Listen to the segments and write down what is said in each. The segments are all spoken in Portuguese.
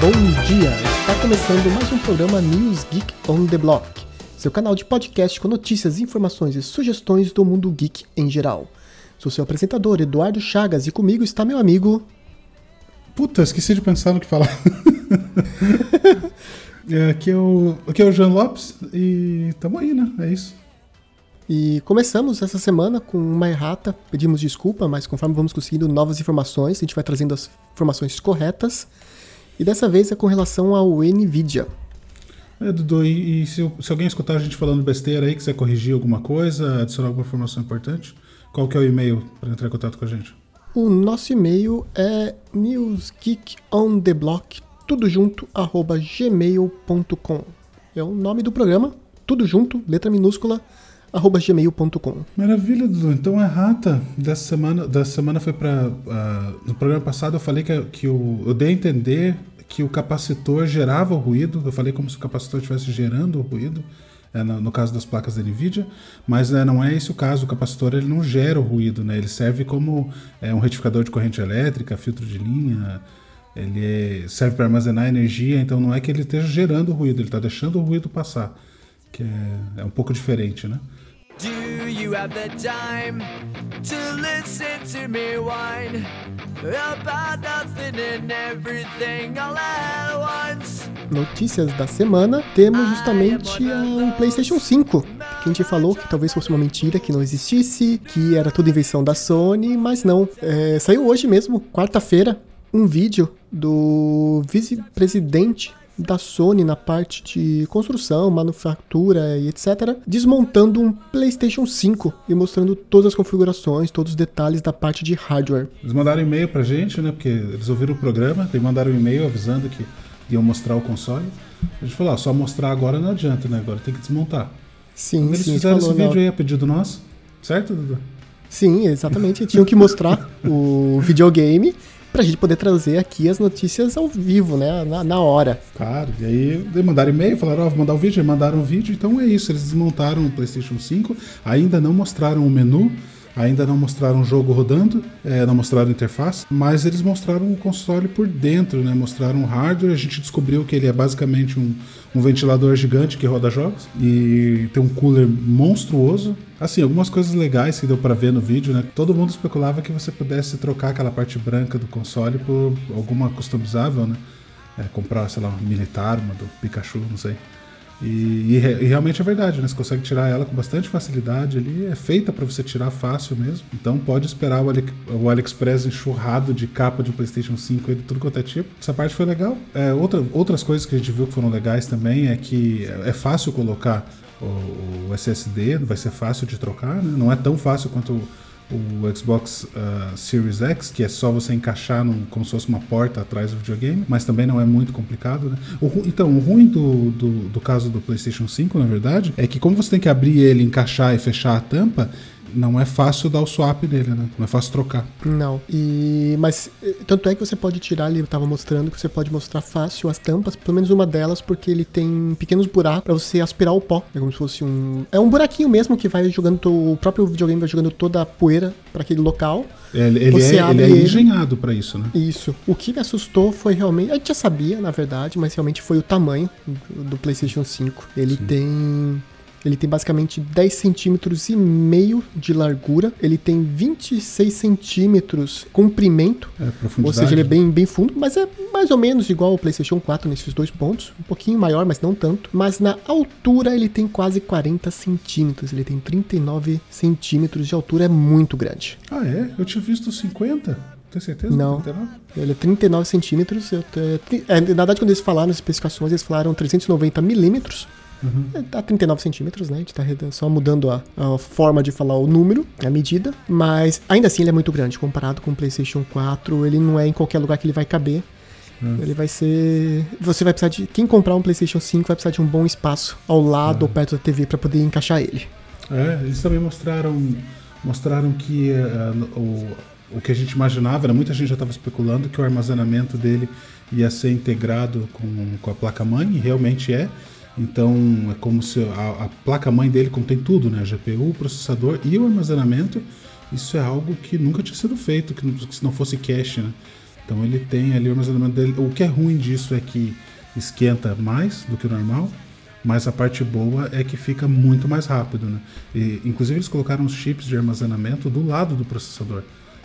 Bom dia! Está começando mais um programa News Geek on the Block, seu canal de podcast com notícias, informações e sugestões do mundo geek em geral. Sou seu apresentador, Eduardo Chagas, e comigo está meu amigo. Puta, esqueci de pensar no que falar. é, aqui, é o, aqui é o Jean Lopes e tamo aí, né? É isso. E começamos essa semana com uma errata, pedimos desculpa, mas conforme vamos conseguindo novas informações, a gente vai trazendo as informações corretas. E dessa vez é com relação ao NVIDIA. É, Dudu, e, e se, se, alguém escutar a gente falando besteira aí, quiser corrigir alguma coisa, adicionar alguma informação importante, qual que é o e-mail para entrar em contato com a gente? O nosso e-mail é newsgeekontheblock, tudo junto, arroba gmail.com. É o nome do programa, tudo junto, letra minúscula, arroba gmail.com. Maravilha, Dudu. Então a errata dessa semana, dessa semana foi para. Uh, ah, no programa passado eu falei que, que o, eu dei a entender que o capacitor gerava o ruído. Eu falei como se o capacitor estivesse gerando o ruído. É, no, no, caso das placas da NVIDIA, mas né, não é esse o caso. O capacitor ele não gera o ruído, né? ele serve como é, um retificador de corrente elétrica, filtro de linha, ele é, serve para armazenar energia, então não é que ele esteja gerando ruído, ele está deixando o ruído passar, que é, é um pouco diferente. Né? Do you have the time to listen to me whine about nothing and everything all at once? Notícias da semana, temos justamente o PlayStation 5. Que a gente falou que talvez fosse uma mentira, que não existisse, que era tudo invenção da Sony, mas não. É, saiu hoje mesmo, quarta-feira, um vídeo do vice-presidente da Sony na parte de construção, manufatura e etc., desmontando um PlayStation 5 e mostrando todas as configurações, todos os detalhes da parte de hardware. Eles mandaram e-mail pra gente, né? Porque eles ouviram o programa, e mandaram um e-mail avisando que iam mostrar o console. A gente falou, ah, só mostrar agora não adianta, né? Agora tem que desmontar. Sim, então, eles sim, fizeram falou, esse vídeo não. aí a pedido nosso, certo, Dudu? Sim, exatamente. Tinham que mostrar o videogame pra gente poder trazer aqui as notícias ao vivo, né? Na, na hora. Claro, e aí mandaram e-mail, falaram, ó, oh, vou mandar o vídeo, mandaram o vídeo, então é isso, eles desmontaram o PlayStation 5, ainda não mostraram o menu, Ainda não mostraram o jogo rodando, é, não mostraram a interface, mas eles mostraram o console por dentro, né? Mostraram o hardware. A gente descobriu que ele é basicamente um, um ventilador gigante que roda jogos e tem um cooler monstruoso. Assim, algumas coisas legais que deu para ver no vídeo, né? Todo mundo especulava que você pudesse trocar aquela parte branca do console por alguma customizável, né? É, comprar, sei lá, uma militar, uma do Pikachu, não sei. E, e, e, realmente é verdade, né? Você consegue tirar ela com bastante facilidade ali. É feita para você tirar fácil mesmo. Então pode esperar o, Ali, o AliExpress enxurrado de capa de PlayStation 5 e de tudo quanto é tipo. Essa parte foi legal. É, outra, outras coisas que a gente viu que foram legais também é que é fácil colocar o, o SSD, vai ser fácil de trocar, né? Não é tão fácil quanto o Xbox uh, Series X, que é só você encaixar num, como se fosse uma porta atrás do videogame, mas também não é muito complicado, né? O, então, o ruim do, do, do caso do PlayStation 5, na verdade, é que como você tem que abrir ele, encaixar e fechar a tampa, não é fácil dar o swap dele, né? Não é fácil trocar. Não. E mas eh, tanto é que você pode tirar ali, eu tava mostrando que você pode mostrar fácil as tampas, pelo menos uma delas, porque ele tem pequenos buracos para você aspirar o pó. É como se fosse um é um buraquinho mesmo que vai jogando o próprio videogame vai jogando toda a poeira para aquele local. Ele, ele é, ele é engenhado para isso, né? Isso. O que me assustou foi realmente. A gente já sabia, na verdade, mas realmente foi o tamanho do, do PlayStation 5. Ele Sim. tem ele tem basicamente 10 centímetros e meio de largura. Ele tem 26 centímetros comprimento. É, ou seja, ele é bem, bem fundo, mas é mais ou menos igual ao PlayStation 4 nesses dois pontos. Um pouquinho maior, mas não tanto. Mas na altura ele tem quase 40 centímetros. Ele tem 39 centímetros de altura. É muito grande. Ah, é? Eu tinha visto 50. Tem certeza? Não. 39? Ele é 39 centímetros. Eu, é, na verdade, quando eles falaram as especificações, eles falaram 390 milímetros. Uhum. Tá 39 centímetros, né? A gente tá só mudando a, a, forma de falar o número, a medida. Mas ainda assim ele é muito grande. Comparado com o PlayStation 4, ele não é em qualquer lugar que ele vai caber. Uhum. Ele vai ser. Você vai precisar de. Quem comprar um PlayStation 5 vai precisar de um bom espaço ao lado ou perto da TV para poder encaixar ele. É, eles também mostraram, mostraram que uh, o, o que a gente imaginava, né? muita gente já estava especulando que o armazenamento dele ia ser integrado com, com a placa-mãe, e realmente é. Então é como se a, a placa-mãe dele contém tudo, né? A GPU, o processador e o armazenamento. Isso é algo que nunca tinha sido feito, que, que se não fosse cache, né? Então ele tem ali o armazenamento dele. O que é ruim disso é que esquenta mais do que o normal, mas a parte boa é que fica muito mais rápido, né? E, inclusive eles colocaram os chips de armazenamento do lado do processador,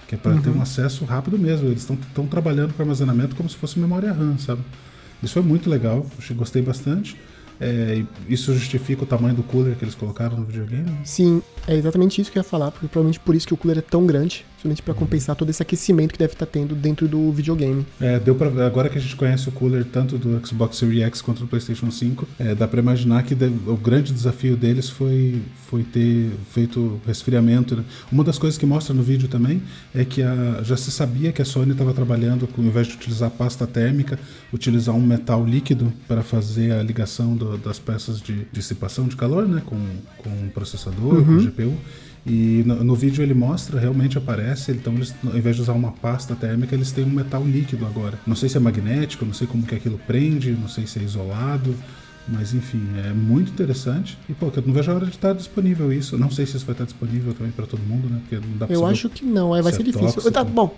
que é para uhum. ter um acesso rápido mesmo. Eles estão trabalhando com armazenamento como se fosse memória RAM, sabe? Isso foi muito legal, gostei bastante. É, isso justifica o tamanho do cooler que eles colocaram no videogame? Sim, é exatamente isso que eu ia falar, porque provavelmente por isso que o cooler é tão grande, justamente para compensar todo esse aquecimento que deve estar tá tendo dentro do videogame. É, deu para agora que a gente conhece o cooler tanto do Xbox Series X quanto do PlayStation 5, é, dá para imaginar que deve, o grande desafio deles foi foi ter feito resfriamento. Né? Uma das coisas que mostra no vídeo também é que a, já se sabia que a Sony estava trabalhando, com, ao invés de utilizar pasta térmica, utilizar um metal líquido para fazer a ligação do, das peças de dissipação de calor, né, com, com o processador, uhum. com o GPU. E no, no, vídeo ele mostra, realmente aparece, então eles, ao invés de usar uma pasta térmica, eles têm um metal líquido agora. Não sei se é magnético, não sei como que aquilo prende, não sei se é isolado, mas enfim, é muito interessante. E pô, eu não vejo a hora de estar disponível isso. Não sei se isso vai estar disponível também para todo mundo, né? Porque não dá pra Eu acho que não, vai ser, ser difícil. Tá, bom,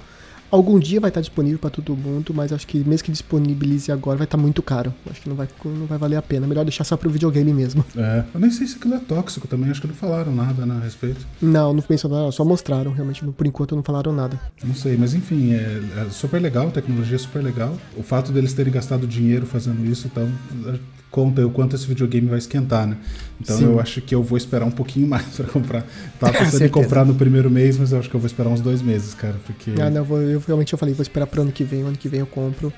Algum dia vai estar disponível para todo mundo, mas acho que mesmo que disponibilize agora vai estar muito caro. Acho que não vai, não vai valer a pena. Melhor deixar só pro videogame mesmo. É, eu nem sei se aquilo é tóxico também, acho que não falaram nada né, a respeito. Não, não mencionaram, só mostraram, realmente, por enquanto não falaram nada. Não sei, mas enfim, é, é super legal, a tecnologia é super legal. O fato deles terem gastado dinheiro fazendo isso, então conta o quanto esse videogame vai esquentar, né? Então Sim. eu acho que eu vou esperar um pouquinho mais para comprar. Tava pensando em comprar no primeiro mês, mas eu acho que eu vou esperar uns dois meses, cara, porque... Ah, não, eu, vou, eu realmente eu falei, vou esperar pro ano que vem, o ano que vem eu compro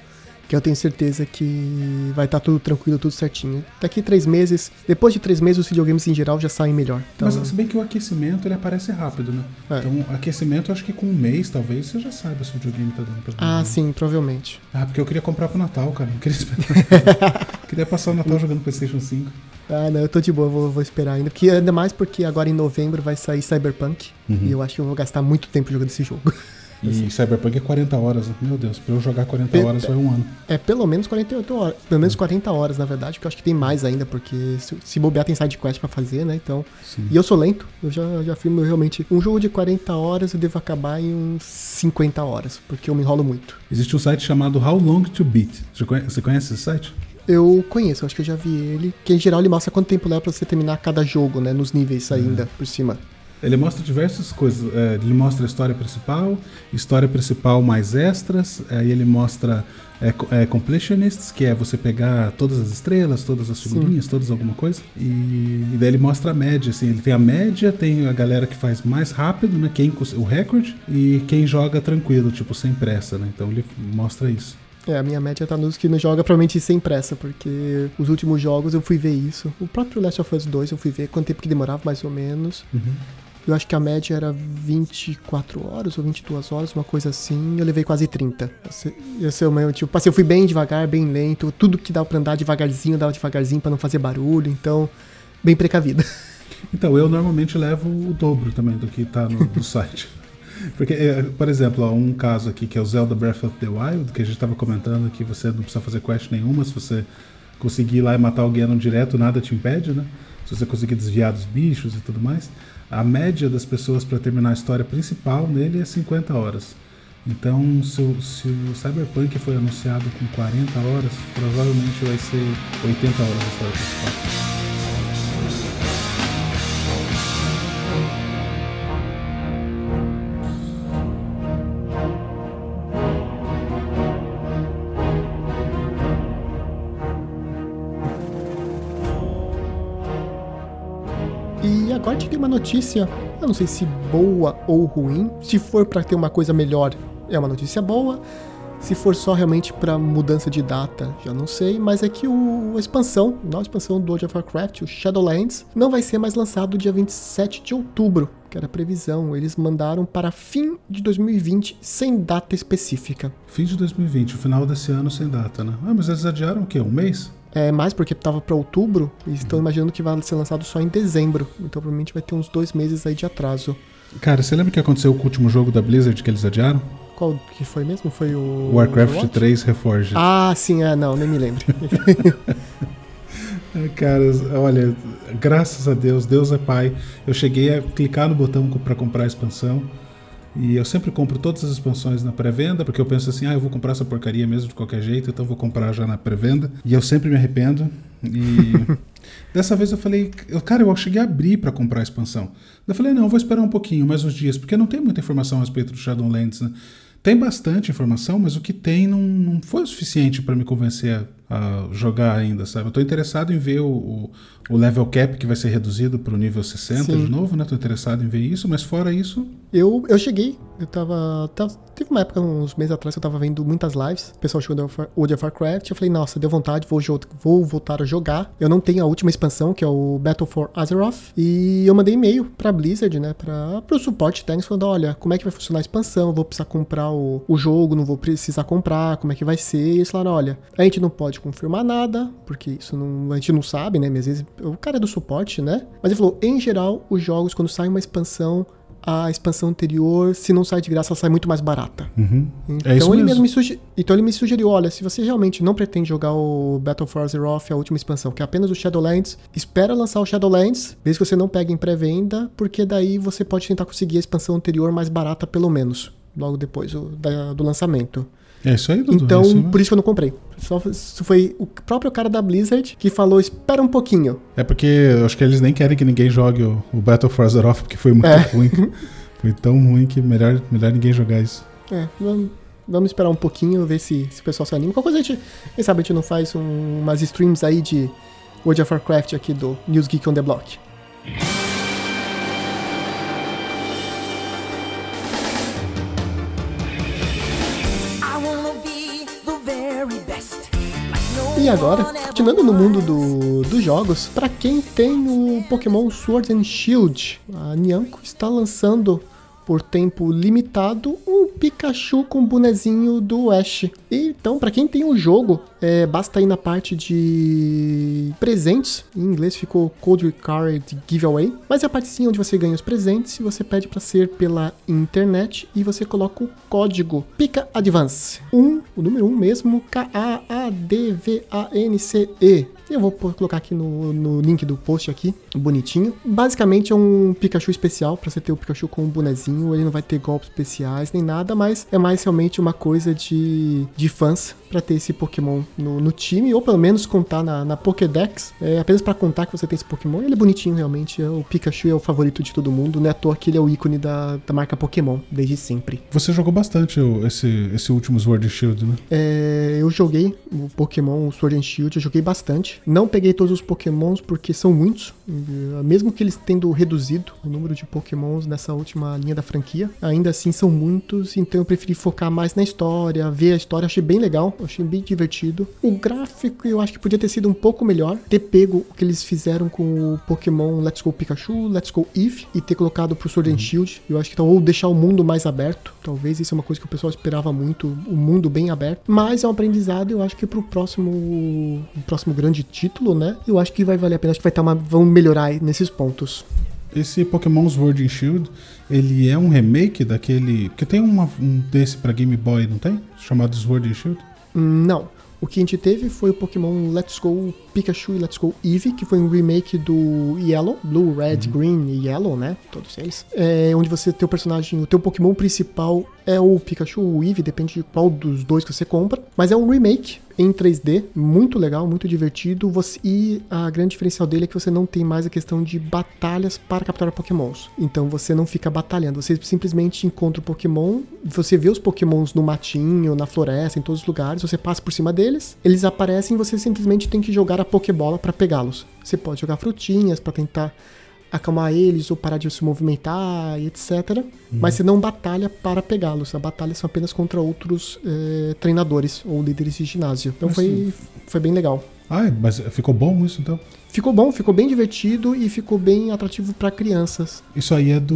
que eu tenho certeza que vai estar tá tudo tranquilo, tudo certinho. Daqui três meses, depois de três meses, os videogames em geral já saem melhor. Então... Mas se bem que o aquecimento ele aparece rápido, né? É. Então, aquecimento, acho que com um mês, talvez, você já saiba se o videogame tá dando pra Ah, sim, provavelmente. Ah, porque eu queria comprar pro Natal, cara. Não queria esperar. queria passar o Natal jogando PlayStation 5. Ah, não, eu tô de boa, vou, vou esperar ainda. Porque, ainda mais porque agora em novembro vai sair Cyberpunk. Uhum. E eu acho que eu vou gastar muito tempo jogando esse jogo. E assim. Cyberpunk é 40 horas, né? meu Deus, pra eu jogar 40 Pe horas vai um ano. É pelo menos 48 horas, pelo menos 40 horas, na verdade, porque eu acho que tem mais ainda, porque se, se bobear tem side quest pra fazer, né? Então. Sim. E eu sou lento, eu já, já filmo realmente. Um jogo de 40 horas eu devo acabar em uns 50 horas, porque eu me enrolo muito. Existe um site chamado How Long to Beat. Você conhece, você conhece esse site? Eu conheço, acho que eu já vi ele. Que em geral ele mostra quanto tempo leva pra você terminar cada jogo, né? Nos níveis ainda, é. por cima. Ele mostra diversas coisas. É, ele mostra a história principal, história principal mais extras. Aí ele mostra é, é, completionists, que é você pegar todas as estrelas, todas as figurinhas, Sim. todas alguma coisa. E, e, daí ele mostra a média, assim. Ele tem a média, tem a galera que faz mais rápido, né? Quem, o recorde, e quem joga tranquilo, tipo, sem pressa, né? Então ele mostra isso. É, a minha média tá nos que não joga provavelmente sem pressa, porque os últimos jogos eu fui ver isso. O próprio Last of Us 2 eu fui ver quanto tempo que demorava, mais ou menos. Uhum. Eu acho que a média era 24 horas ou 22 horas, uma coisa assim. Eu levei quase 30. Eu, sei, eu, tipo, passei, eu fui bem devagar, bem lento. Tudo que dava pra andar devagarzinho, dava devagarzinho para não fazer barulho. Então, bem precavida. Então, eu normalmente levo o dobro também do que tá no, no site. Porque, é, por exemplo, ó, um caso aqui que é o Zelda Breath of the Wild, que a gente estava comentando que você não precisa fazer quest nenhuma, se você conseguir ir lá e matar alguém no direto, nada te impede, né? Se você conseguir desviar dos bichos e tudo mais a média das pessoas para terminar a história principal nele é 50 horas. Então, se o, se o Cyberpunk foi anunciado com 40 horas, provavelmente vai ser 80 horas a história principal. Agora a uma notícia, eu não sei se boa ou ruim. Se for para ter uma coisa melhor, é uma notícia boa. Se for só realmente para mudança de data, já não sei, mas é que o, a expansão, a nova expansão do World of Warcraft, o Shadowlands, não vai ser mais lançado dia 27 de outubro, que era a previsão. Eles mandaram para fim de 2020, sem data específica. Fim de 2020, o final desse ano sem data, né? Ah, mas eles adiaram o quê? Um mês? É, mais porque estava para outubro e estão imaginando que vai ser lançado só em dezembro. Então provavelmente vai ter uns dois meses aí de atraso. Cara, você lembra o que aconteceu com o último jogo da Blizzard que eles adiaram? Qual que foi mesmo? Foi o. Warcraft Overwatch? 3 Reforged. Ah, sim, é, não, nem me lembro. Cara, olha, graças a Deus, Deus é Pai. Eu cheguei a clicar no botão para comprar a expansão E eu sempre compro todas as expansões na pré-venda, porque eu penso assim, ah, eu vou comprar essa porcaria mesmo de qualquer jeito, então eu vou comprar já na pré-venda. E eu sempre me arrependo. E dessa vez eu falei, cara, eu cheguei a abrir para comprar a expansão. Eu falei, não, eu vou esperar um pouquinho, mais uns dias, porque não tem muita informação a respeito do Shadowlands, né? Tem bastante informação, mas o que tem não, não foi o suficiente para me convencer a, a, jogar ainda, sabe? Eu tô interessado em ver o, o, o level cap que vai ser reduzido para o nível 60 Sim. de novo, né? Tô interessado em ver isso, mas fora isso. Eu, eu cheguei, eu tava, tava. Teve uma época, uns meses atrás, que eu tava vendo muitas lives, o pessoal jogando World of Warcraft. Eu falei, nossa, deu vontade, vou, vou voltar a jogar. Eu não tenho a última expansão, que é o Battle for Azeroth. E eu mandei e-mail pra Blizzard, né? Pra, pro suporte técnico, falando: olha, como é que vai funcionar a expansão? Vou precisar comprar o, o jogo, não vou precisar comprar, como é que vai ser? E eles falaram: olha, a gente não pode confirmar nada, porque isso não, a gente não sabe, né? Às vezes o cara é do suporte, né? Mas ele falou: em geral, os jogos, quando sai uma expansão, a expansão anterior, se não sai de graça, ela sai muito mais barata. Uhum. Então, é ele mesmo. me sugeriu, então ele me sugeriu, olha, se você realmente não pretende jogar o Battle for Azeroth, a última expansão, que é apenas o Shadowlands, espera lançar o Shadowlands, desde que você não pegue em pré-venda, porque daí você pode tentar conseguir a expansão anterior mais barata pelo menos, logo depois do, da, do lançamento. É isso aí, Dudu. Então, é isso por isso que eu não comprei. Só foi o próprio cara da Blizzard que falou: espera um pouquinho. É porque eu acho que eles nem querem que ninguém jogue o, o Battle for Azeroth, porque foi muito é. ruim. foi tão ruim que melhor, melhor ninguém jogar isso. É, vamos, vamos esperar um pouquinho, ver se, se o pessoal se anima. Qualquer coisa a gente, quem sabe a gente não faz um, umas streams aí de World of Warcraft aqui do News Geek on the Block. E agora, continuando no mundo do, dos jogos, para quem tem o Pokémon Sword and Shield, a Nianco está lançando por tempo limitado um Pikachu com bonezinho do Ash. E, então, para quem tem o jogo, é, basta ir na parte de presentes. Em inglês ficou Code Card Giveaway. Mas é a parte sim onde você ganha os presentes você pede para ser pela internet e você coloca o código Pika Advance. 1, o número 1 mesmo, K-A-A-D-V-A-N-C-E. Eu vou colocar aqui no, no link do post aqui, bonitinho. Basicamente é um Pikachu especial para você ter o Pikachu com um bonezinho. Ele não vai ter golpes especiais nem nada, mas é mais realmente uma coisa de, de fãs para ter esse Pokémon no, no, time, ou pelo menos contar na, na Pokédex. É apenas para contar que você tem esse Pokémon. Ele é bonitinho realmente. É, o Pikachu é o favorito de todo mundo. Não é à toa que ele é o ícone da, da marca Pokémon, desde sempre. Você jogou bastante esse, esse último Sword and Shield, né? É, eu joguei o Pokémon Sword and Shield, eu joguei bastante. Não peguei todos os Pokémons porque são muitos. Mesmo que eles tendo reduzido o número de Pokémons nessa última linha da franquia, ainda assim são muitos. Então eu preferi focar mais na história, ver a história. Achei bem legal, achei bem divertido. O gráfico eu acho que podia ter sido um pouco melhor. Ter pego o que eles fizeram com o Pokémon Let's Go Pikachu, Let's Go Eve e ter colocado pro Sword and uhum. Shield. Eu acho que então, ou deixar o mundo mais aberto. Talvez isso é uma coisa que o pessoal esperava muito, o mundo bem aberto. Mas é um aprendizado, eu acho que pro próximo, o próximo grande título, né? Eu acho que vai valer a pena, acho que vai estar uma, vão melhorar nesses pontos. Esse Pokémon Sword and Shield, ele é um remake daquele. Que tem uma, um desse para Game Boy, não tem? Chamado Sword and Shield? Não. O que a gente teve foi o Pokémon Let's Go Pikachu e Let's Go Eevee, que foi um remake do Yellow, Blue, Red, uhum. Green e Yellow, né? Todos eles. É, onde você tem o personagem, o teu Pokémon principal é o Pikachu ou o Eevee, depende de qual dos dois que você compra. Mas é um remake em 3D, muito legal, muito divertido. Você, e a grande diferencial dele é que você não tem mais a questão de batalhas para capturar Pokémons. Então você não fica batalhando, você simplesmente encontra o Pokémon, você vê os Pokémons no matinho, na floresta, em todos os lugares, você passa por cima deles, eles aparecem e você simplesmente tem que jogar a Pokébola para pegá-los. Você pode jogar frutinhas para tentar acalmar eles ou parar de se movimentar e etc. Uhum. Mas você não batalha para pegá-los. A batalha são apenas contra outros é, treinadores ou líderes de ginásio. Então foi, foi bem legal. Ah, mas ficou bom isso então? Ficou bom, ficou bem divertido e ficou bem atrativo para crianças. Isso aí é do.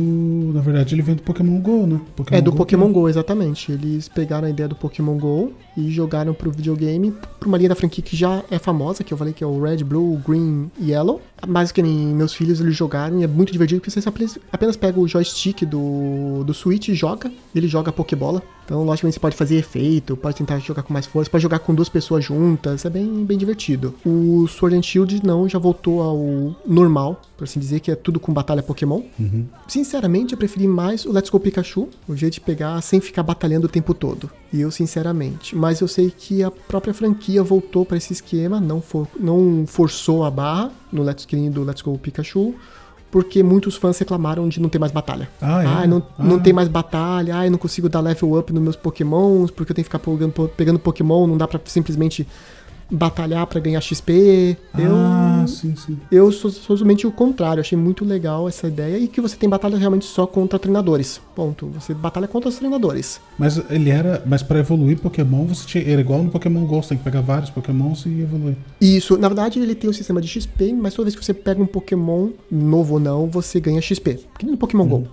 Na verdade, ele vem do Pokémon Go, né? Pokémon é do Go Pokémon que... Go, exatamente. Eles pegaram a ideia do Pokémon Go e jogaram pro videogame, pra uma linha da franquia que já é famosa, que eu falei que é o Red, Blue, Green e Yellow. Mas que nem meus filhos eles jogaram e é muito divertido porque você apenas pega o joystick do, do Switch e joga. Ele joga a Pokébola Então, logicamente, você pode fazer efeito, pode tentar jogar com mais força, pode jogar com duas pessoas juntas, é bem, bem divertido. O Sword and Shield não, já voltou ao normal, por assim dizer, que é tudo com batalha Pokémon. Uhum. Sinceramente, eu preferi mais o Let's Go Pikachu, o jeito de pegar sem ficar batalhando o tempo todo. E eu, sinceramente. Mas eu sei que a própria franquia voltou para esse esquema, não, for, não forçou a barra no Let's, do Let's Go Pikachu porque muitos fãs reclamaram de não ter mais batalha. Ah, é? Ah, não, ah. não tem mais batalha, ah, eu não consigo dar level up nos meus pokémons, porque eu tenho que ficar pegando, pegando pokémon, não dá pra simplesmente batalhar para ganhar XP. Ah, eu, sim, sim. Eu sou somente o contrário, achei muito legal essa ideia e que você tem batalha realmente só contra treinadores. Ponto. Você batalha contra os treinadores. Mas ele era. Mas para evoluir Pokémon, você tinha. Era igual no Pokémon Go, você tem que pegar vários Pokémons e evoluir. Isso, na verdade ele tem o sistema de XP, mas toda vez que você pega um Pokémon, novo ou não, você ganha XP. Que nem no Pokémon Go.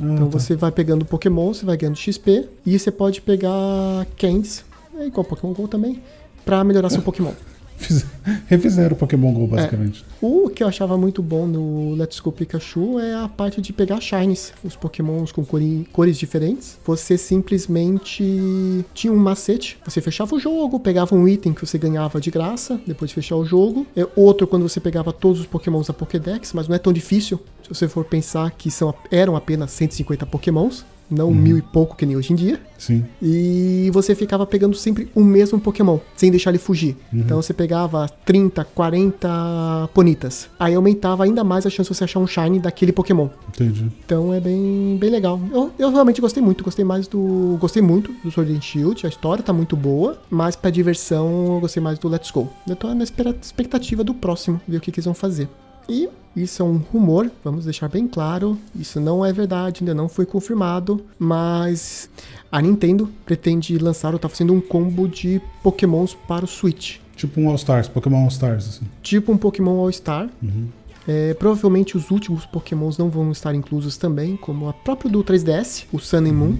Ah, Então tá. você vai pegando Pokémon, você vai ganhando XP e você pode pegar Candies, é igual Pokémon GO também, pra melhorar seu Pokémon. Fiz- Refizeram o Pokémon Go, basicamente. O que eu achava muito bom no Let's Go Pikachu é a parte de pegar shines, os pokémons com cores diferentes. Você simplesmente tinha um macete, você fechava o jogo, pegava um item que você ganhava de graça depois de fechar o jogo. É outro quando você pegava todos os pokémons da Pokédex, mas não é tão difícil se você for pensar que são, eram apenas 150 pokémons. Não mil e pouco que nem hoje em dia. Sim. E você ficava pegando sempre o mesmo Pokémon, sem deixar ele fugir. Então você pegava 30, 40 ponitas. Aí aumentava ainda mais a chance de você achar um Shine daquele Pokémon. Entendi. Então é bem, bem legal. Eu, eu realmente gostei muito, gostei mais do. Gostei muito do Sword and Shield, a história tá muito boa, mas pra diversão eu gostei mais do Let's Go. Eu tô na expectativa do próximo, ver o que, que eles vão fazer. E isso é um rumor, vamos deixar bem claro. Isso não é verdade, ainda não foi confirmado. Mas a Nintendo pretende lançar ou tá fazendo um combo de Pokémons para o Switch. Tipo um All-Stars, Pokémon All-Stars, assim. Tipo um Pokémon All-Star. É, provavelmente os últimos Pokémons não vão estar inclusos também, como a própria do 3DS, o Sun and Moon.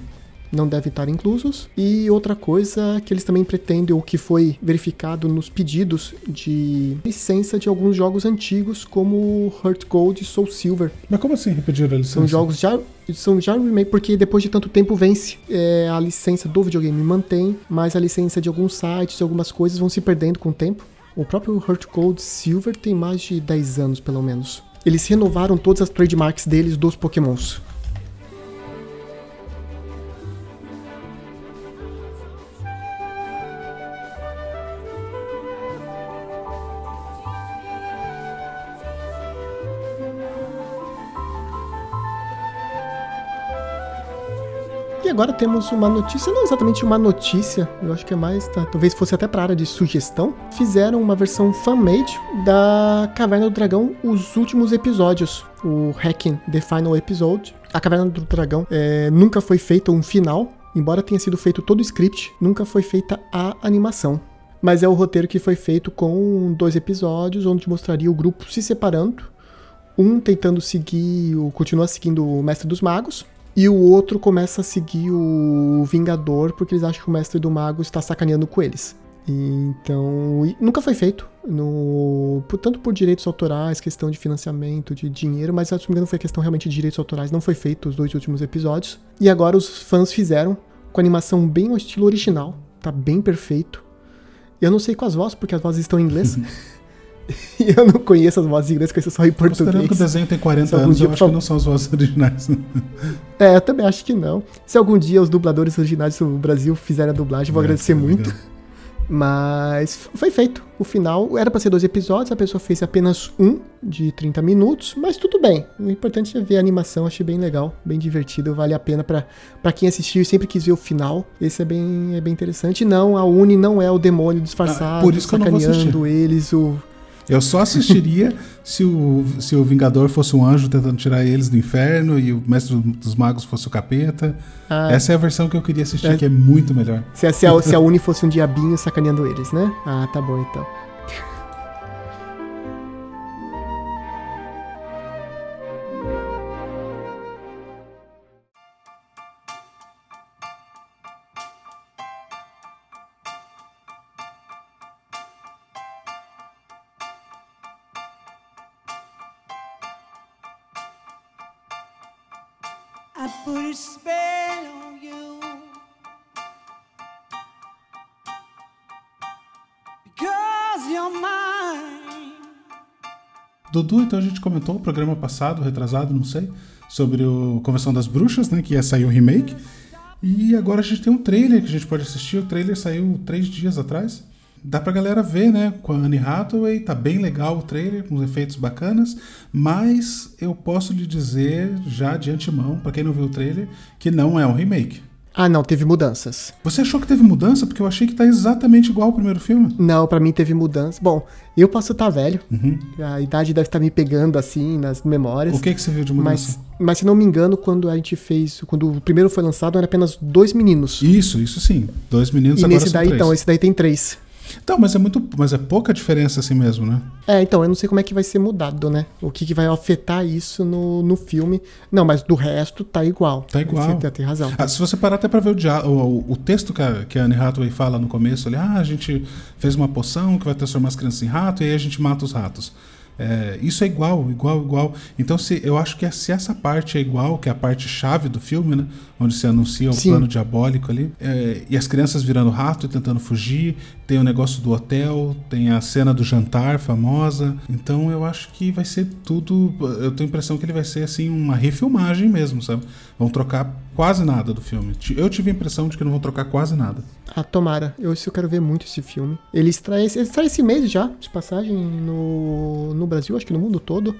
Não devem estar inclusos. E outra coisa que eles também pretendem, o que foi verificado nos pedidos de licença de alguns jogos antigos, como Heart Gold e Soul Silver. Mas como assim repetiram a licença? São jogos já. São já remake, porque depois de tanto tempo vence. É, a licença do videogame mantém, mas a licença de alguns sites e algumas coisas vão se perdendo com o tempo. O próprio Heart Gold Silver tem mais de 10 anos, pelo menos. Eles renovaram todas as trademarks deles dos Pokémons. E agora temos uma notícia, não exatamente uma notícia, eu acho que é mais, tá, talvez fosse até para área de sugestão. Fizeram uma versão fan-made da Caverna do Dragão, os últimos episódios. O Hacking The Final Episode. A Caverna do Dragão é, nunca foi feito um final, embora tenha sido feito todo o script, nunca foi feita a animação. Mas é o roteiro que foi feito com dois episódios, onde mostraria o grupo se separando um tentando seguir, o continua seguindo o Mestre dos Magos, e o outro começa a seguir o Vingador, porque eles acham que o Mestre do Mago está sacaneando com eles. Então, nunca foi feito, no, tanto por direitos autorais, questão de financiamento, de dinheiro, mas se não me engano foi questão realmente de direitos autorais, não foi feito os dois últimos episódios. E agora os fãs fizeram, com animação bem ao estilo original, tá bem perfeito. Eu não sei com as vozes, porque as vozes estão em inglês. e eu não conheço as vozes em inglês, conheço só em Considerando que o português. desenho tem 40 Se algum anos, dia, eu acho que não são as vozes originais. É, eu também acho que não. Se algum dia os dubladores originais do Brasil fizerem a dublagem, eu vou É, agradecer muito. Mas foi feito. O final era pra ser dois episódios, a pessoa fez apenas um de 30 minutos, mas tudo bem. O importante é ver a animação, achei bem legal, bem divertido, vale a pena pra pra quem assistiu e sempre quis ver o final. Esse é bem, é bem interessante. Não, a Uni não é o demônio disfarçado, Ah, por isso que eu não vou sacaneando eles, o Eu só assistiria se o, se o Vingador fosse um anjo tentando tirar eles do inferno e o Mestre dos Magos fosse o capeta. Ah. Essa é a versão que eu queria assistir, É. que é muito melhor. Se a, se, a, se a Uni fosse um diabinho sacaneando eles, né? Ah, tá bom então. I put a spell on you. Because you're mine. Dudu, então a gente comentou o programa passado, retrasado, não sei, sobre o Convenção das Bruxas, né? Que ia sair o remake. E agora a gente tem um trailer que a gente pode assistir. O trailer saiu três dias atrás. Dá pra galera ver, né? Com a Anne Hathaway, tá bem legal o trailer, com efeitos bacanas. Mas eu posso lhe dizer, já de antemão, para quem não viu o trailer, que não é um remake. Ah, não, teve mudanças. Você achou que teve mudança? Porque eu achei que tá exatamente igual ao primeiro filme. Não, pra mim teve mudança. Bom, eu posso estar velho. Uhum. A idade deve estar me pegando assim nas memórias. O que, que você viu de mudança? Mas, mas se não me engano, quando a gente fez. Quando o primeiro foi lançado, eram apenas dois meninos. Isso, isso sim. Dois meninos e agora nesse daí, três. então, esse daí tem três. Então, mas é muito. Mas é pouca diferença assim mesmo, né? É, então, eu não sei como é que vai ser mudado, né? O que, que vai afetar isso no, no filme. Não, mas do resto tá igual. Tá igual. Você tem razão. Ah, se você parar até pra ver o, dia- o, o texto que a, que a Anne Hathaway fala no começo, ali, ah, a gente fez uma poção que vai transformar as crianças em rato e aí a gente mata os ratos. É, isso é igual, igual, igual. Então, se, eu acho que se essa parte é igual, que é a parte chave do filme, né? Onde se anuncia o Sim. plano diabólico ali, é, e as crianças virando rato e tentando fugir, tem o negócio do hotel, tem a cena do jantar famosa. Então, eu acho que vai ser tudo. Eu tenho a impressão que ele vai ser assim uma refilmagem mesmo, sabe? Vão trocar quase nada do filme. Eu tive a impressão de que não vão trocar quase nada. Ah, tomara. Eu, eu quero ver muito esse filme. Ele estreia, ele esse mês já, de passagem, no, no Brasil, acho que no mundo todo.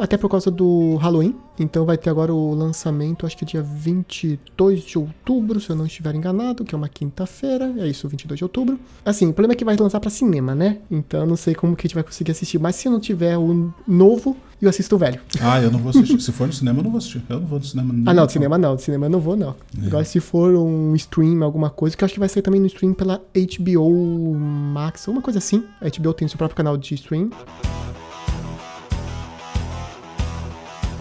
Até por causa do Halloween. Então vai ter agora o lançamento, acho que dia 22 de outubro, se eu não estiver enganado, que é uma quinta-feira. É isso, 22 de outubro. Assim, o problema é que vai lançar pra cinema, né? Então eu não sei como que a gente vai conseguir assistir. Mas se não tiver o novo, eu assisto o velho. Ah, eu não vou assistir. Se for no cinema, eu não vou assistir. Eu não vou no cinema. Ah, não, de cinema não. De cinema eu não vou, não. É. Agora, se for um stream, alguma coisa, que eu acho que vai sair também no stream pela HBO Max, uma coisa assim. A HBO tem seu próprio canal de stream.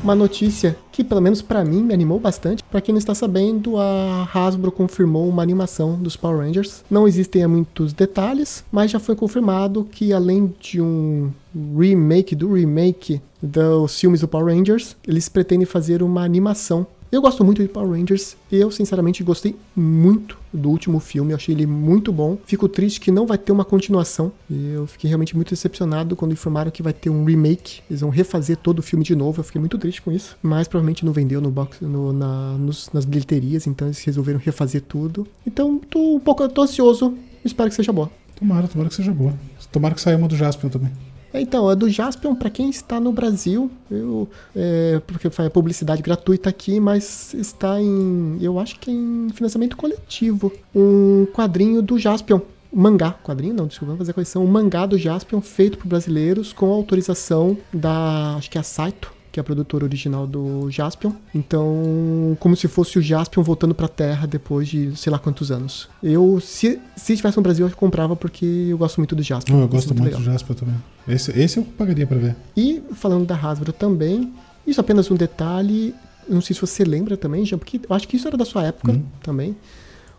Uma notícia que, pelo menos pra mim, me animou bastante. Pra quem não está sabendo, a Hasbro confirmou uma animação dos Power Rangers. Não existem muitos detalhes, mas já foi confirmado que, além de um remake do remake dos filmes do Power Rangers, eles pretendem fazer uma animação. Eu gosto muito de Power Rangers. Eu, sinceramente, gostei muito do último filme. Eu achei ele muito bom. Fico triste que não vai ter uma continuação. Eu fiquei realmente muito decepcionado quando informaram que vai ter um remake. Eles vão refazer todo o filme de novo. Eu fiquei muito triste com isso. Mas provavelmente não vendeu no box, no- na- nos- nas bilheterias. Então eles resolveram refazer tudo. Então tô um pouco tô ansioso. Espero que seja boa. Tomara, tomara que seja boa. Tomara que saia uma do Jaspion também. É, Então, a do Jaspion, pra quem está no Brasil, eu, é, porque faz publicidade gratuita aqui, mas está em, eu acho que é em financiamento coletivo, um quadrinho do Jaspion. um Mangá, quadrinho não, desculpa, vamos fazer a correção. Um mangá do Jaspion feito por brasileiros com autorização da, acho que é a Saito, que é a produtora original do Jaspion. Então, como se fosse o Jaspion voltando pra Terra depois de sei lá quantos anos. Eu, se, se estivesse no Brasil, eu comprava porque eu gosto muito do Jaspion. Oh, eu Acho gosto muito do Jaspion também. Esse, esse eu pagaria pra ver. E falando da Hasbro também, isso é apenas um detalhe, não sei se você lembra também, já, porque eu acho que isso era da sua época Uhum. também.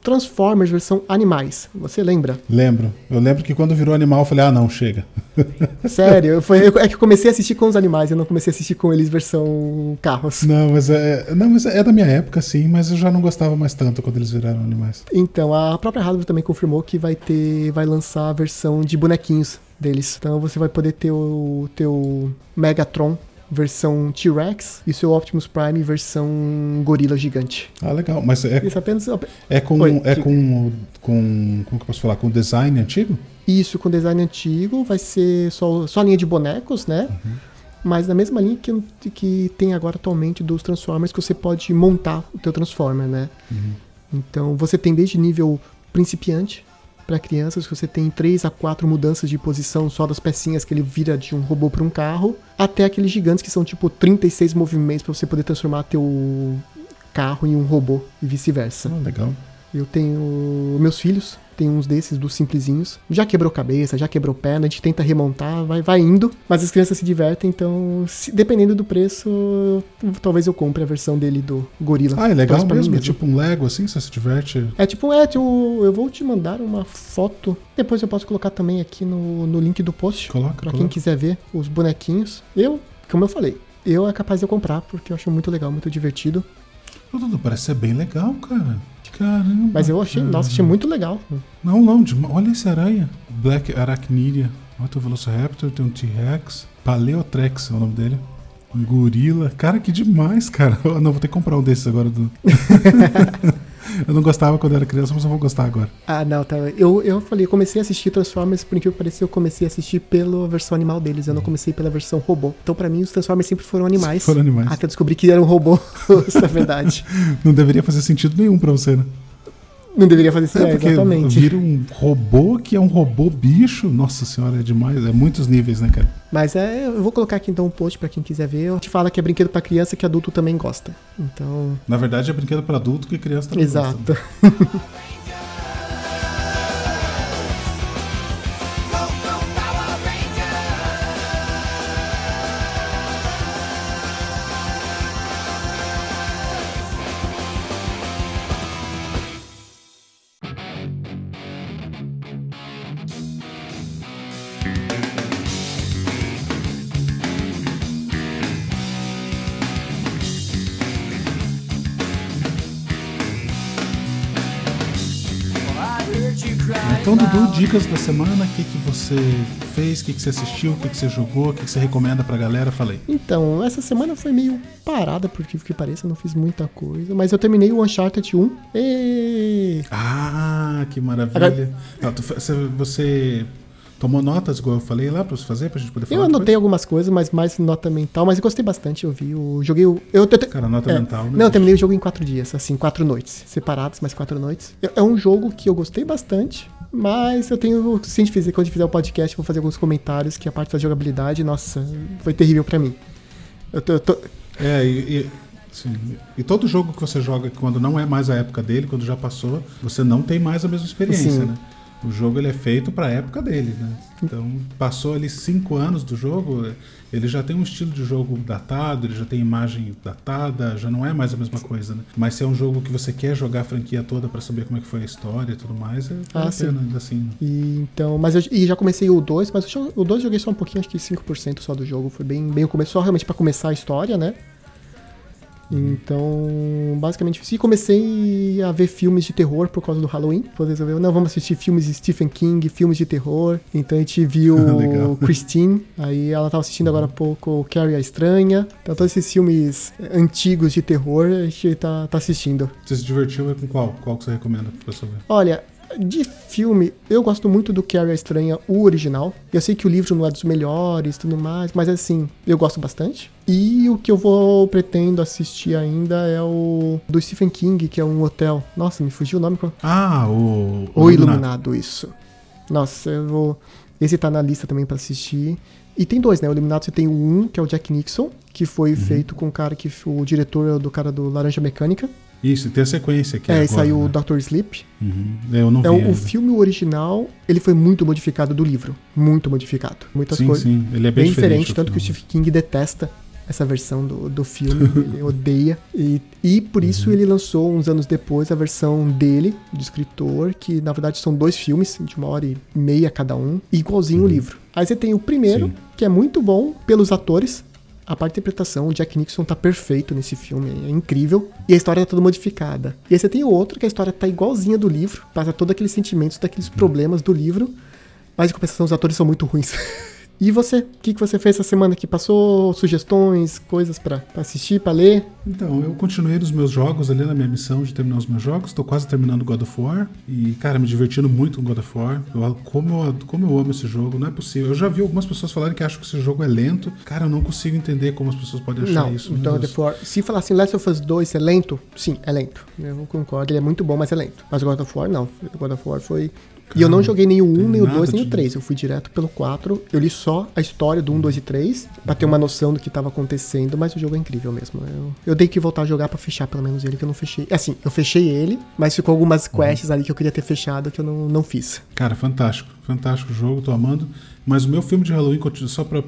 Transformers versão animais, você lembra? Lembro. Eu lembro que quando virou animal, eu falei, ah, não, chega. Sério, eu- foi, eu- é que eu comecei a assistir com os animais, eu não comecei a assistir com eles versão carros. Não, mas é, não, mas é da minha época, sim, mas eu já não gostava mais tanto quando eles viraram animais. Então, a própria Hasbro também confirmou que vai ter, vai lançar a versão de bonequinhos deles. Então você vai poder ter o teu Megatron versão T-Rex e seu Optimus Prime versão gorila gigante. Ah, legal. Mas é, Isso apenas é com. Oi, é que- com, com. Como que eu posso falar? Com design antigo? Isso com design antigo, vai ser só, só a linha de bonecos, né? Mas na mesma linha que, que tem agora atualmente dos Transformers, que você pode montar o teu Transformer, né? Então você tem desde nível principiante para crianças, que você tem 3 a 4 mudanças de posição só das pecinhas que ele vira de um robô para um carro, até aqueles gigantes que são tipo 36 movimentos para você poder transformar teu carro em um robô e vice-versa. Ah, legal. Eu tenho meus filhos, tem uns desses dos simplesinhos. Já quebrou cabeça, já quebrou perna, a gente tenta remontar, vai, vai indo, mas as crianças se divertem, então, se- dependendo do preço, eu- talvez eu compre a versão dele do gorila. Ah, é legal mesmo. É tipo um Lego assim, você se diverte. É tipo, é, tipo, eu vou te mandar uma foto. Depois eu posso colocar também aqui no, no link do post. Coloca, Pra quem coloca. quiser ver os bonequinhos. Eu, como eu falei, eu é capaz de eu comprar, porque eu acho muito legal, muito divertido. Dudu, parece ser bem legal, cara. Caramba. Mas eu achei, cara. nossa, achei muito legal. Não, não, de- olha esse aranha. Black Arachnidia. Tem o Velociraptor, tem um T-Rex. Paleotrex é o nome dele. Um gorila. Cara, que demais, cara. Não, vou ter que comprar um desses agora. Do... eu não gostava quando era criança, mas eu vou gostar agora. Ah, não, tá. Eu, eu falei, eu comecei a assistir Transformers, por incrível que pareça, eu comecei a assistir pela versão animal deles. Eu não comecei pela versão robô. Então, pra mim, os Transformers sempre foram animais. Foram animais. Até eu descobri que era um robô. Isso é verdade. não deveria fazer sentido nenhum pra você, né? Não deveria fazer isso, É, é, porque exatamente. vira um robô que é um robô bicho. Nossa senhora, é demais. É muitos níveis, né, cara? Mas é, eu vou colocar aqui então um post pra quem quiser ver. Eu te fala que é brinquedo pra criança que adulto também gosta. Então, Na verdade, é brinquedo pra adulto que criança também gosta. exato. Então, dicas da semana, o que, que você fez, o que, que você assistiu, o que, que você jogou, o que, que você recomenda pra galera? Falei. Então, essa semana foi meio parada, por que que pareça, eu não fiz muita coisa. Mas eu terminei o Uncharted 1. E... Ah, que maravilha. Não, tu você tomou notas, igual eu falei lá, pra você fazer, pra gente poder falar Eu anotei depois? algumas coisas, mas mais nota mental. Mas eu gostei bastante, eu vi. Joguei o. Eu, eu, Cara, nota É. mental, né? Não, eu terminei o jogo em quatro dias, assim, quatro noites. Separados, mas quatro noites. É- É um jogo que eu gostei bastante, mas eu tenho. Se a gente fizer, quando a gente fizer o podcast, eu vou fazer alguns comentários que a parte da jogabilidade, nossa, foi terrível pra mim. Eu tô. eu tô- É, e, e- sim. e todo jogo que você joga quando não é mais a época dele, quando já passou, você não tem mais a mesma experiência, Sim. né? O jogo ele é feito para a época dele, né? Então passou ali cinco anos do jogo, ele já tem um estilo de jogo datado, ele já tem imagem datada, já não é mais a mesma coisa, né? Mas se é um jogo que você quer jogar a franquia toda para saber como é que foi a história e tudo mais, é Ah, a pena ainda assim. né? E, então, mas eu e já comecei o 2, mas o jo- o 2 eu joguei só um pouquinho, acho que 5% só do jogo. Foi bem, bem o começo, só realmente pra começar a história, né? Então, basicamente, isso. E comecei a ver filmes de terror por causa do Halloween. Depois resolveu, não, vamos assistir filmes de Stephen King, filmes de terror. Então a gente viu. Christine, aí ela tava assistindo agora há pouco Carrie a Estranha. Então todos esses filmes antigos de terror a gente tá, tá assistindo. Você se divertiu com qual? Qual que você recomenda pra pessoa ver? Olha, de filme, eu gosto muito do Carrie a Estranha, o original. Eu sei que o livro não é dos melhores e tudo mais, mas assim, eu gosto bastante. E o que eu vou pretendo assistir ainda é o do Stephen King, que é um hotel. Nossa, me fugiu o nome. Ah, o, O Iluminado, isso. Nossa, eu vou. Esse tá na lista também pra assistir. E tem dois, né? O Iluminado você tem o um, que é o Jack Nixon, que foi feito com o cara que. O diretor do cara do Laranja Mecânica. Isso, tem a sequência aqui é, agora, e saiu o né? Dr. Sleep. Uhum. Eu não vi É, o, ainda. filme original, ele foi muito modificado do livro. Muito modificado. Muitas sim, coisas. sim, ele é bem, Bem diferente, o tanto que o. Stephen King detesta essa versão do, do filme, ele odeia. E, e por isso Uhum. ele lançou, uns anos depois, a versão dele, do escritor, que na verdade são dois filmes, de uma hora e meia cada um, igualzinho o livro. Aí você tem o primeiro, Uhum. Sim. que é muito bom pelos atores. A parte de interpretação, o Jack Nixon tá perfeito nesse filme, é incrível. E a história tá toda modificada. E aí você tem o outro, que a história tá igualzinha do livro, passa todos aqueles sentimentos, daqueles Uhum. problemas do livro. Mas em compensação, os atores são muito ruins. E você? O que, que você fez essa semana que passou? Sugestões, coisas pra, pra assistir, pra ler? Então, eu continuei nos meus jogos ali na minha missão de terminar os meus jogos. Tô quase terminando God of War. E, cara, me divertindo muito com God of War. Eu, como, eu, como eu amo esse jogo, não é possível. Eu já vi algumas pessoas falarem que acham que esse jogo é lento. Cara, eu não consigo entender como as pessoas podem achar Não, isso. então Deus. The War, se falar assim, Last of Us 2 é lento, sim, é lento. Eu concordo, ele é muito bom, mas é lento. Mas God of War não. God of War foi. E eu não joguei nem o 1, tem nem o nada 2, nem o de- 3. Eu fui direto pelo 4. Eu li só a história do 1, 2 e 3, pra ter uma noção do que tava acontecendo, mas o jogo é incrível mesmo. Eu, eu dei que voltar a jogar pra fechar pelo menos ele, que eu não fechei. Assim, eu fechei ele, mas ficou algumas Uhum. quests ali que eu queria ter fechado que eu não, não fiz. Cara, fantástico. Fantástico o jogo, tô amando. Mas o meu filme de Halloween, só pra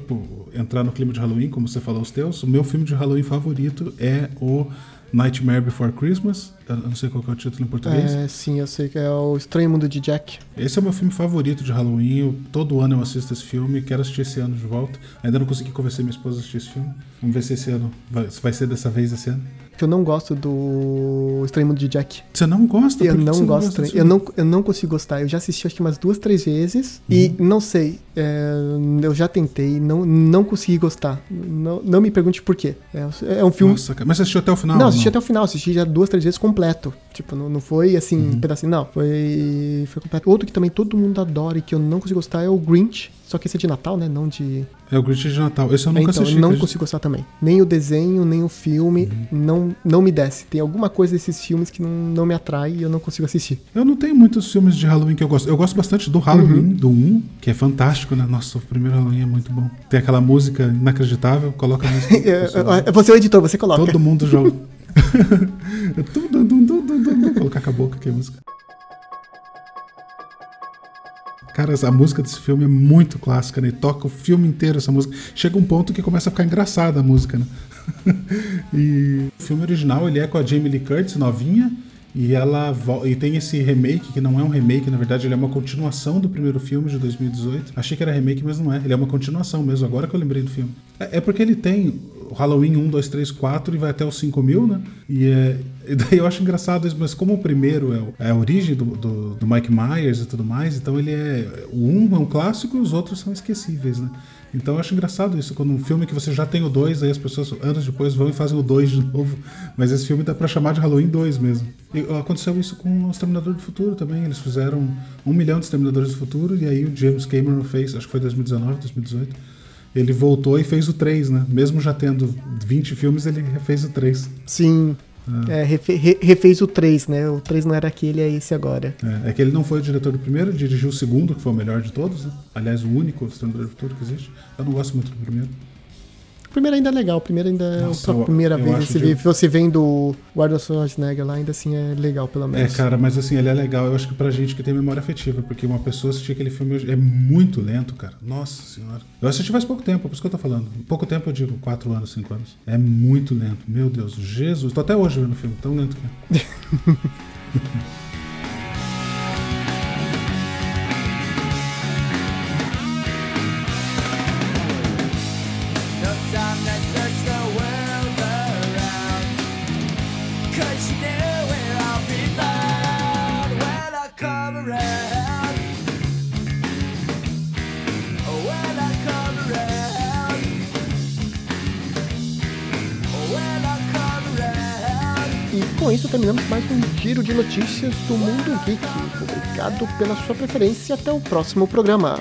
entrar no clima de Halloween, como você falou os teus, o meu filme de Halloween favorito é o Nightmare Before Christmas. Eu não sei qual é o título em português. É, sim, eu sei que é o Estranho Mundo de Jack. Esse é o meu filme favorito de Halloween. Eu, todo ano eu assisto esse filme. Quero assistir esse ano de volta. Ainda não consegui convencer minha esposa a assistir esse filme. Vamos ver se esse ano vai, vai ser dessa vez esse ano. Eu não gosto do Estranho Mundo de Jack. Você não gosta? Eu não gosto. desse eu, não, eu não consigo gostar. Eu já assisti acho que umas duas, três vezes. E Uhum. não sei. é, eu já tentei. Não, não consegui gostar. Não, não me pergunte por quê. É, é um filme. Nossa, cara. Mas você assistiu até o final? não, assisti até o final, assisti já duas, três vezes completo. Tipo, não, não foi assim, Uhum. um pedacinho, não. Foi, foi completo. Outro que também todo mundo adora e que eu não consigo gostar é o Grinch. Só que esse é de Natal, né? Não de. É o Grinch de Natal. Esse eu nunca então, assisti. eu não consigo gostar também. Nem o desenho, nem o filme. Uhum. Não, não me desce. Tem alguma coisa desses filmes que não, não me atrai e eu não consigo assistir. Eu não tenho muitos filmes de Halloween que eu gosto. Eu gosto bastante do Halloween, Uhum. do 1, que é fantástico, né? Nossa, o primeiro Halloween é muito bom. Tem aquela música inacreditável, coloca a música. É, é, Você é o editor, você coloca. Todo mundo joga. Dum. Colocar com a boca aqui a música. Cara, a música desse filme é muito clássica, né? E toca o filme inteiro essa música. Chega um ponto que começa a ficar engraçada a música, né? e o filme original, ele é com a Jamie Lee Curtis, novinha, e ela e tem esse remake, que não é um remake, na verdade, ele é uma continuação do primeiro filme de 2018. Achei que era remake, mas não é. Ele é uma continuação mesmo, agora que eu lembrei do filme. É, é porque ele tem Halloween 1, 2, 3, 4 e vai até os 5 mil, né? E, é, e daí eu acho engraçado isso, mas como o primeiro é, o- é a origem do, do, do Mike Myers e tudo mais, então ele é. O 1 é um clássico e os outros são esquecíveis, né? Então eu acho engraçado isso, quando um filme que você já tem o 2, aí as pessoas anos depois vão e fazem o 2 de novo. Mas esse filme dá pra chamar de Halloween 2 mesmo. E aconteceu isso com o Exterminador do Futuro também. Eles fizeram um milhão de Exterminadores do Futuro e aí o James Cameron fez, acho que foi 2019, 2018. Ele voltou e fez o 3, né? Mesmo já tendo 20 filmes, ele fez o 3. Sim. É, refe- re- refez o 3, né? O 3 não era aquele, é esse agora. É, é que ele não foi o diretor do primeiro, dirigiu o segundo, que foi o melhor de todos, né? Aliás, o único Exterminador do Futuro que existe. Eu não gosto muito do primeiro. Primeiro ainda é legal, o primeiro ainda é Nossa, a eu- primeira eu vez. acho Você, de- vê, você vendo o Guarda Schwarzenegger lá, ainda assim é legal, pelo É, menos. cara, mas assim, ele é legal. Eu acho que pra gente que tem memória afetiva, porque uma pessoa assistir aquele filme hoje é muito lento, cara. Nossa senhora. Eu assisti faz pouco tempo, é por isso que eu tô falando. Pouco tempo eu digo, 4 anos, 5 anos. É muito lento. Meu Deus, Jesus. Tô até hoje vendo o filme, tão lento que é. giro de notícias do Mundo Geek. Obrigado pela sua preferência e até o próximo programa.